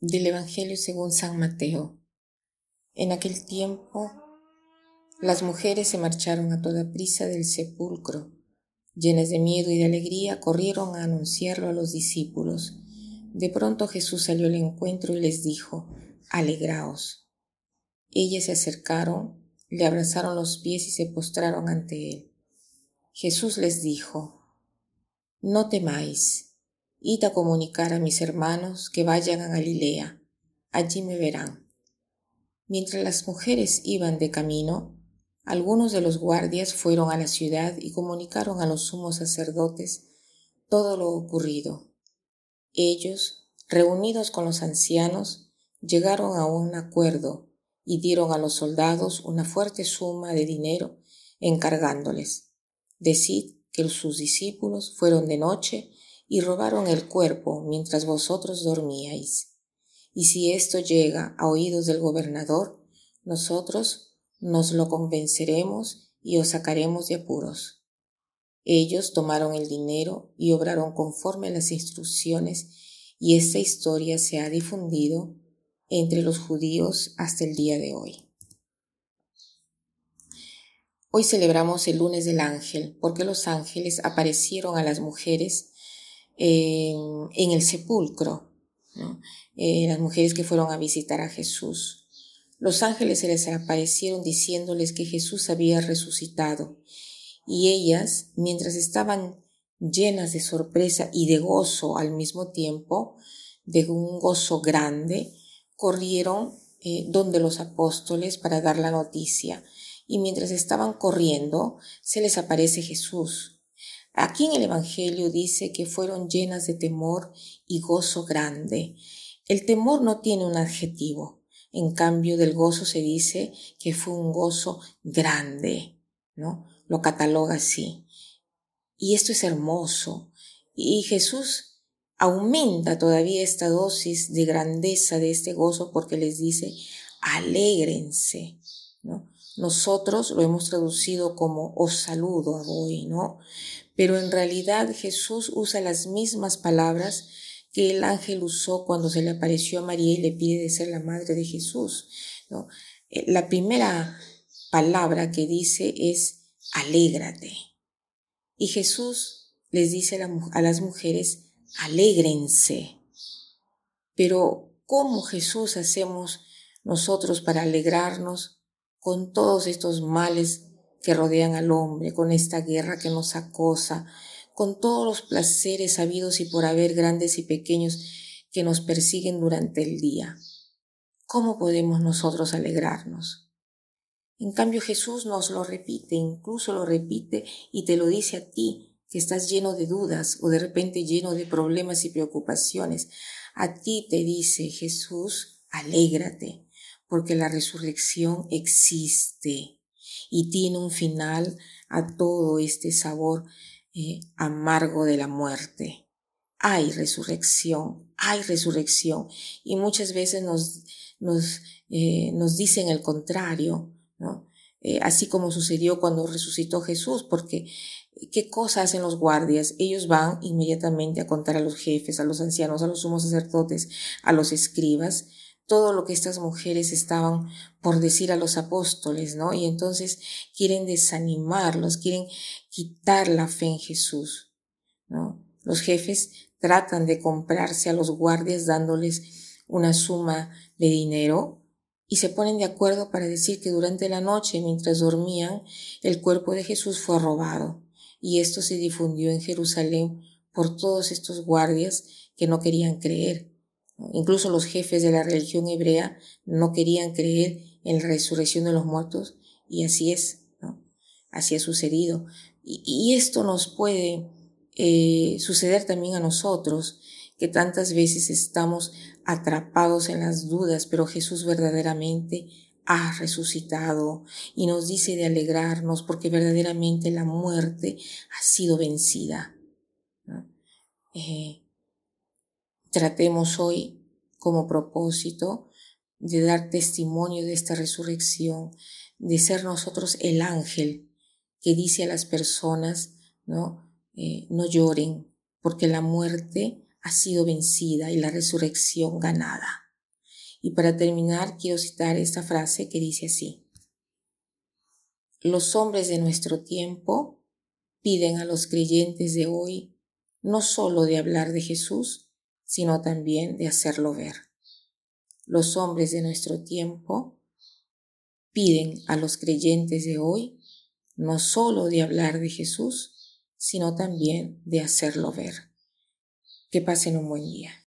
Del Evangelio según San Mateo. En aquel tiempo, las mujeres se marcharon a toda prisa del sepulcro. Llenas de miedo y de alegría, corrieron a anunciarlo a los discípulos. De pronto Jesús salió al encuentro y les dijo, Alegraos. Ellas se acercaron, le abrazaron los pies y se postraron ante él. Jesús les dijo, No temáis Id a comunicar a mis hermanos que vayan a Galilea, allí me verán. Mientras las mujeres iban de camino, algunos de los guardias fueron a la ciudad y comunicaron a los sumos sacerdotes todo lo ocurrido. Ellos, reunidos con los ancianos, llegaron a un acuerdo y dieron a los soldados una fuerte suma de dinero encargándoles. Decid que sus discípulos fueron de noche y robaron el cuerpo mientras vosotros dormíais. Y si esto llega a oídos del gobernador, nosotros nos lo convenceremos y os sacaremos de apuros. Ellos tomaron el dinero y obraron conforme a las instrucciones y esta historia se ha difundido entre los judíos hasta el día de hoy. Hoy celebramos el lunes del ángel porque los ángeles aparecieron a las mujeres en el sepulcro, eh, las mujeres que fueron a visitar a Jesús. Los ángeles se les aparecieron diciéndoles que Jesús había resucitado y ellas, mientras estaban llenas de sorpresa y de gozo al mismo tiempo, de un gozo grande, corrieron eh, donde los apóstoles para dar la noticia. Y mientras estaban corriendo, se les aparece Jesús Aquí en el Evangelio dice que fueron llenas de temor y gozo grande. El temor no tiene un adjetivo. En cambio del gozo se dice que fue un gozo grande, ¿no? Lo cataloga así. Y esto es hermoso. Y Jesús aumenta todavía esta dosis de grandeza de este gozo porque les dice, alégrense, ¿no? Nosotros lo hemos traducido como os saludo a hoy, ¿no? pero en realidad Jesús usa las mismas palabras que el ángel usó cuando se le apareció a María y le pide de ser la madre de Jesús. Eh, la primera palabra que dice es alégrate. Y Jesús les dice a las mujeres, alégrense. Pero ¿cómo Jesús hacemos nosotros para alegrarnos con todos estos males que rodean al hombre, con esta guerra que nos acosa, con todos los placeres habidos y por haber grandes y pequeños que nos persiguen durante el día. ¿Cómo podemos nosotros alegrarnos? En cambio Jesús nos lo repite, incluso lo repite y te lo dice a ti que estás lleno de dudas o de repente lleno de problemas y preocupaciones. A ti te dice Jesús, alégrate, porque la resurrección existe y tiene un final a todo este sabor eh, amargo de la muerte. Hay resurrección, hay resurrección y muchas veces nos, nos, eh, nos dicen el contrario, ¿no? Eh, así como sucedió cuando resucitó Jesús, porque ¿qué cosa hacen los guardias? Ellos van inmediatamente a contar a los jefes, a los ancianos, a los sumos sacerdotes, a los escribas, todo lo que estas mujeres estaban por decir a los apóstoles, ¿no? Y entonces quieren desanimarlos, quieren quitar la fe en Jesús, ¿no? Los jefes tratan de comprarse a los guardias dándoles una suma de dinero y se ponen de acuerdo para decir que durante la noche, mientras dormían, el cuerpo de Jesús fue robado. Y esto se difundió en Jerusalén por todos estos guardias que no querían creer. Incluso los jefes de la religión hebrea no querían creer en la resurrección de los muertos y así es, ¿no? Así ha sucedido. Y, esto nos puede eh, suceder también a nosotros, que tantas veces estamos atrapados en las dudas, pero Jesús verdaderamente ha resucitado y nos dice de alegrarnos porque verdaderamente la muerte ha sido vencida. Eh, Tratemos hoy como propósito de dar testimonio de esta resurrección, de ser nosotros el ángel que dice a las personas, ¿no? Eh, no lloren, porque la muerte ha sido vencida y la resurrección ganada. Y para terminar, quiero citar esta frase que dice así. Los hombres de nuestro tiempo piden a los creyentes de hoy no solo de hablar de Jesús, sino también de hacerlo ver. Los hombres de nuestro tiempo piden a los creyentes de hoy no solo de hablar de Jesús, sino también de hacerlo ver. Que pasen un buen día.